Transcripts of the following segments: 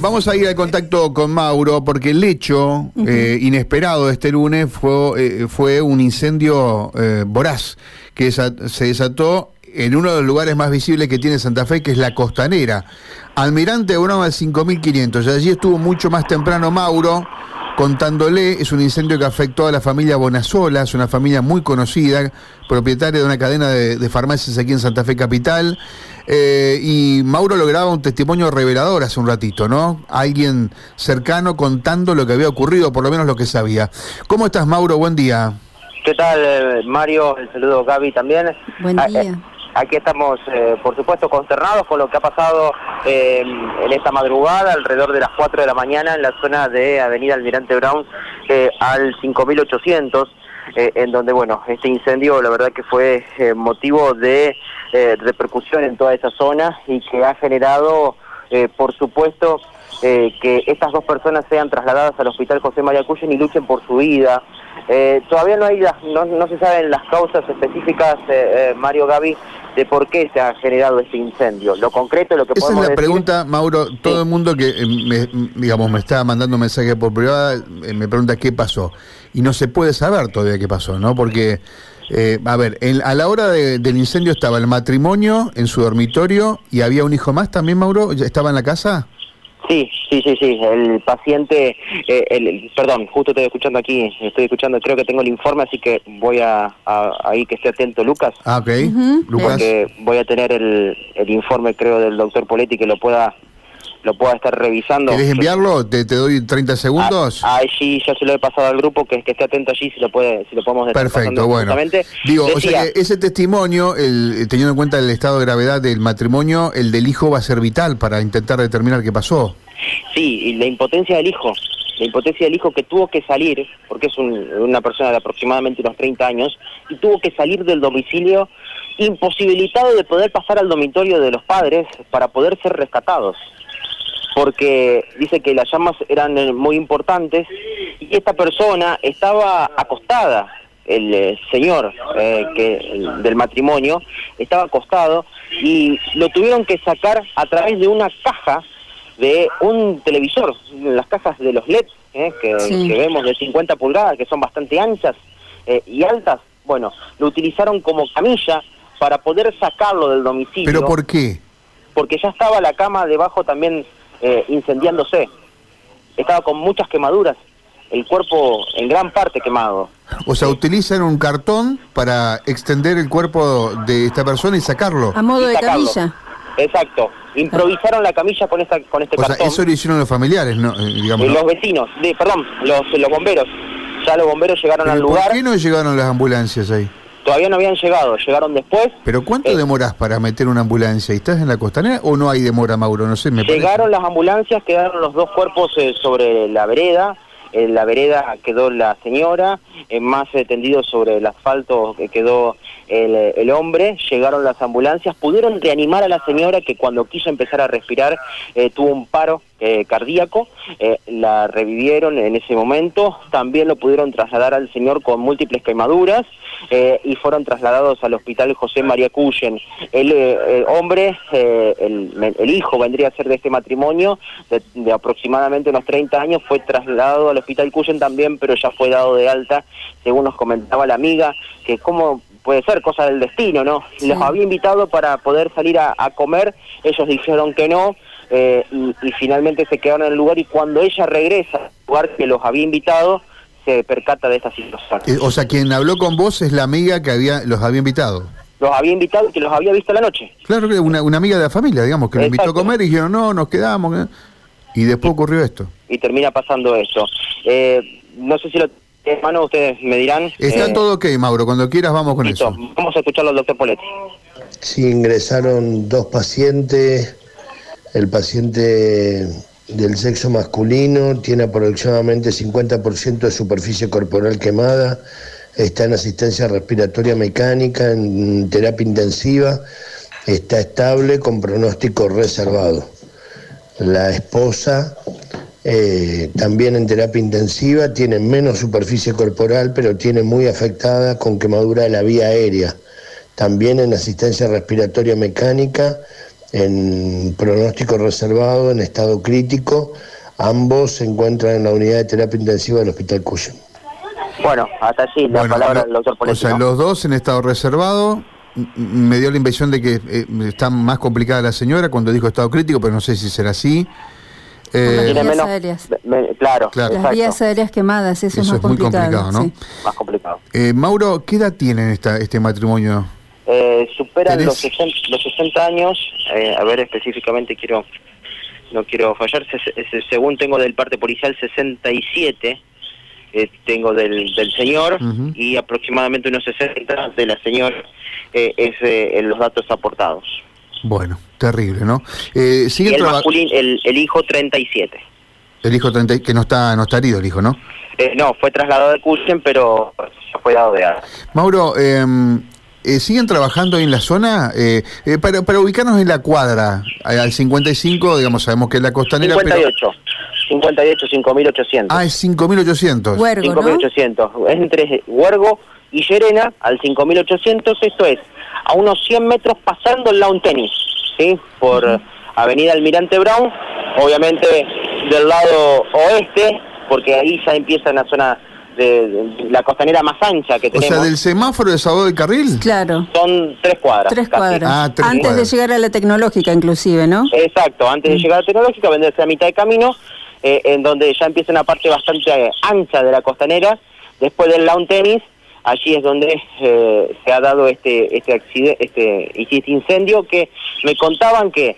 Vamos a ir al contacto con Mauro porque el hecho eh, inesperado de este lunes fue, eh, fue un incendio eh, voraz que se desató en uno de los lugares más visibles que tiene Santa Fe, que es la costanera. Almirante Broma al 5500, y allí estuvo mucho más temprano Mauro contándole, es un incendio que afectó a la familia Bonazola, es una familia muy conocida, propietaria de una cadena de, farmacias aquí en Santa Fe Capital, eh, y Mauro lograba un testimonio revelador hace un ratito, ¿no? Alguien cercano contando lo que había ocurrido, por lo menos lo que sabía. ¿Cómo estás, Mauro? Buen día. ¿Qué tal, eh, Mario? El saludo Gaby también. Buen ah, día. Eh, aquí estamos, por supuesto, consternados con lo que ha pasado en esta madrugada, alrededor de las 4 de la mañana, en la zona de Avenida Almirante Brown al 5800. en donde, bueno, este incendio la verdad que fue motivo de repercusión en toda esa zona y que ha generado, por supuesto, que estas dos personas sean trasladadas al Hospital José María Cuyen y luchen por su vida. todavía no hay no, no, se saben las causas específicas, Mario Gaby, de por qué se ha generado este incendio. Lo concreto, lo que Esa es la pregunta, Mauro. Todo el mundo que eh, me, digamos me está mandando mensaje por privada eh, me pregunta qué pasó y no se puede saber todavía qué pasó, ¿no? Porque eh, a ver, a la hora del incendio estaba el matrimonio en su dormitorio y había un hijo más también, Mauro. ¿Estaba en la casa? Sí, sí, sí, sí. El paciente, eh, el, perdón, justo estoy escuchando aquí, estoy escuchando, creo que tengo el informe, así que voy a, ahí que esté atento, Lucas. Ah, ok. Lucas. Porque voy a tener el, el informe, creo, del doctor Poletti que lo pueda lo pueda estar revisando. ¿Quieres enviarlo? ¿Te, te doy 30 segundos? Ah, sí, ya se lo he pasado al grupo, que, que esté atento allí si lo puede si lo podemos Perfecto, bueno. Digo, o sea ese testimonio, el, teniendo en cuenta el estado de gravedad del matrimonio, el del hijo va a ser vital para intentar determinar qué pasó. Sí, y la impotencia del hijo, la impotencia del hijo que tuvo que salir, porque es una persona de aproximadamente unos 30 años, y tuvo que salir del domicilio imposibilitado de poder pasar al dormitorio de los padres para poder ser rescatados porque dice que las llamas eran eh, muy importantes y esta persona estaba acostada, el eh, señor eh, que del matrimonio estaba acostado y lo tuvieron que sacar a través de una caja de un televisor, las cajas de los LED que, vemos de 50 pulgadas, que son bastante anchas y altas, bueno, lo utilizaron como camilla para poder sacarlo del domicilio. ¿Pero por qué? Porque ya estaba la cama debajo también eh, incendiándose. Estaba con muchas quemaduras, el cuerpo en gran parte quemado. O sea, utilizan un cartón para extender el cuerpo de esta persona y sacarlo. A modo de camilla. Exacto. Improvisaron la camilla con esta con este o Sea, eso lo hicieron los familiares, ¿no? Eh, digamos, Los vecinos, de, perdón, los, los bomberos. Ya los bomberos llegaron al lugar. ¿Por qué no llegaron las ambulancias ahí? Todavía no habían llegado, llegaron después. ¿Pero cuánto eh, demoras para meter una ambulancia? ¿Estás en la costanera o no hay demora, Mauro? No sé, me Llegaron las ambulancias, quedaron los dos cuerpos eh, sobre la vereda. En la vereda quedó la señora, más tendido sobre el asfalto quedó el, el, hombre, llegaron las ambulancias, pudieron reanimar a la señora que cuando quiso empezar a respirar eh, tuvo un paro eh, cardíaco, eh, la revivieron en ese momento, también lo pudieron trasladar al señor con múltiples quemaduras eh, y fueron trasladados al hospital José María Cuyen. El, hombre, el, hijo vendría a ser de este matrimonio, de, aproximadamente unos 30 años, fue trasladado al hospital Cuyen también, pero ya fue dado de alta, según nos comentaba la amiga, que como puede ser cosa del destino, ¿no? Los había invitado para poder salir a comer, ellos dijeron que no, eh, y, finalmente se quedaron en el lugar y cuando ella regresa al lugar que los había invitado, se percata de esta situación. Eh, o sea, quien habló con vos es la amiga que había los había invitado. Los había invitado y que los había visto la noche. Claro, que una, una amiga de la familia, digamos, que lo invitó a comer y dijeron, no, nos quedamos. ¿eh? Y después ocurrió esto. Y termina pasando eso. no sé si lo hermano ustedes me dirán. Está todo ok, Mauro. Cuando quieras vamos con eso. Vamos a escucharlo al doctor Poletti. Sí, ingresaron dos pacientes el paciente del sexo masculino tiene aproximadamente 50% de superficie corporal quemada, está en asistencia respiratoria mecánica, en terapia intensiva, está estable con pronóstico reservado. La esposa eh, también en terapia intensiva tiene menos superficie corporal, pero tiene muy afectada con quemadura de la vía aérea. También en asistencia respiratoria mecánica en pronóstico reservado, en estado crítico. Ambos se encuentran en la unidad de terapia intensiva del Hospital Cuyo. Bueno, hasta allí la Bueno, palabra del doctor o Poletti, sea, ¿no? los dos en estado reservado. Me dio la impresión de que eh, está más complicada la señora cuando dijo estado crítico, pero no sé si será así. Las vías menos- aéreas. me- claro, Claro. Las vías aéreas quemadas, eso, Eso es más es muy complicado. complicado, ¿no? sí. más complicado. eh, Mauro, ¿qué edad tienen esta, este matrimonio? Eh, superan ¿Tenés? los 60, los 60 años, eh, a ver específicamente quiero, no quiero fallar, se- se- según tengo del parte policial 67, eh, tengo del, del señor y aproximadamente unos 60 de la señora, eh, es eh, en los datos aportados. Bueno, terrible, ¿no? Eh, Y sigue el, masculín, el, el hijo 37. el hijo 30, que no está, no está herido el hijo, ¿no? Eh, no, fue trasladado de Cuyen, pero fue dado de alta. Mauro, eh, eh, ¿siguen trabajando ahí en la zona? Eh, eh, para, para ubicarnos en la cuadra, al 55, digamos, sabemos que es la costanera, 58. 58, 5.800. pero... Ah, es 5.800. Huergo, ¿no? 5.800. Entre Huergo y Llerena al 5.800. Esto es a unos 100 metros pasando el lawn tenis, ¿sí? Por Avenida Almirante Brown, obviamente del lado oeste, porque ahí ya empieza la zona de, de la costanera más ancha que O tenemos. sea, del semáforo de Salvador del Carril. Claro, Son tres cuadras. tres casi. cuadras. Ah, tres Antes cuadras. de llegar a la tecnológica, inclusive, ¿no? Exacto, antes de llegar a Tecnológica, venderse a mitad de camino, eh, en donde ya empieza una parte bastante eh, ancha de la costanera. Después del lawn tennis, allí es donde eh, se ha dado este este accidente, este, este incendio que me contaban que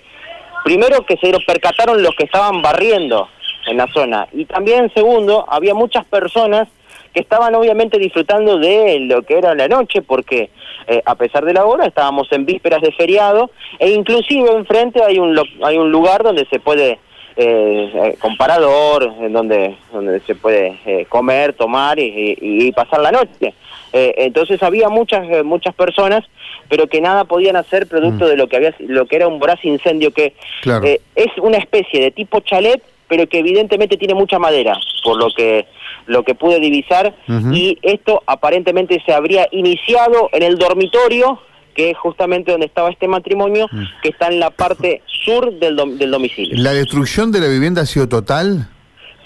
primero que se percataron los que estaban barriendo en la zona y también segundo había muchas personas que estaban obviamente disfrutando de lo que era la noche porque eh, a pesar de la hora estábamos en vísperas de feriado e inclusive enfrente hay un lo- hay un lugar donde se puede eh, eh, con parador en donde donde se puede eh, comer tomar y, y- y pasar la noche Eh, entonces había muchas muchas personas pero que nada podían hacer producto de lo que había lo que era un voraz incendio que Claro. es una especie de tipo chalet pero que evidentemente tiene mucha madera por lo que lo que pude divisar y esto aparentemente se habría iniciado en el dormitorio que es justamente donde estaba este matrimonio Mm. que está en la parte sur del, dom- del domicilio ¿La destrucción de la vivienda ha sido total?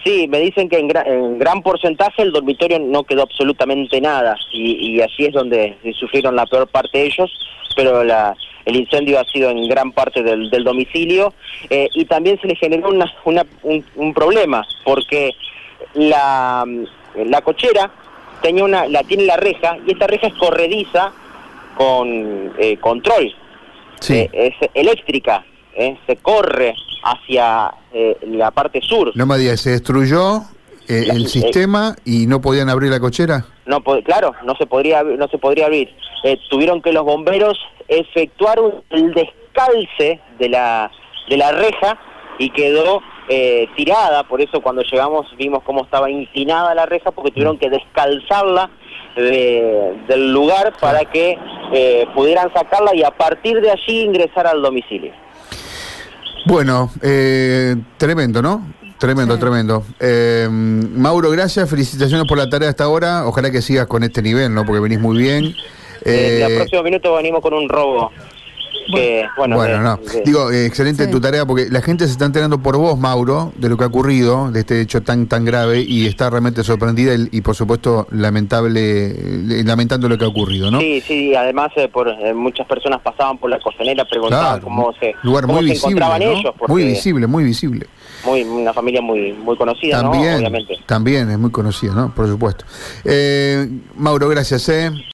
Sí, me dicen que en, gra- en gran porcentaje el dormitorio no quedó absolutamente nada y, y allí es donde sufrieron la peor parte ellos, pero la, el incendio ha sido en gran parte del, del domicilio eh, y también se le generó una, una- un, un problema porque la, la cochera tenía una, la tiene la reja y esta reja es corrediza con eh, control Sí. eh, es eléctrica, eh, se corre hacia eh, la parte sur. No me digas, se destruyó eh, el sistema y no podían abrir la cochera. No, claro, no se podría no se podría abrir. Eh, tuvieron que los bomberos efectuar un- el descalce de la de la reja y quedó eh, tirada. Por eso cuando llegamos vimos cómo estaba inclinada la reja porque tuvieron que descalzarla de- del lugar para que eh, pudieran sacarla y a partir de allí ingresar al domicilio. Bueno, eh, tremendo, ¿no? Tremendo, Sí. tremendo. Eh, Mauro, gracias, felicitaciones por la tarea hasta ahora. Ojalá que sigas con este nivel, ¿no? Porque venís muy bien. Eh, Eh, en el próximo minuto venimos con un robo. Que, bueno, bueno, de- no. de- Digo, eh, excelente Sí. tu tarea porque la gente se está enterando por vos, Mauro, de lo que ha ocurrido, de este hecho tan tan grave y está realmente sorprendida y, y, por supuesto lamentable, eh, lamentando lo que ha ocurrido, ¿no? Sí, sí, además eh, por eh, muchas personas pasaban por la costanera preguntaban Claro, cómo se lugar cómo muy se visible, encontraban ¿no? ellos, porque muy visible, muy visible. muy una familia muy muy conocida, ¿no? También, Obviamente. también es muy conocida, ¿no? Por supuesto. Eh, Mauro, gracias, ¿eh?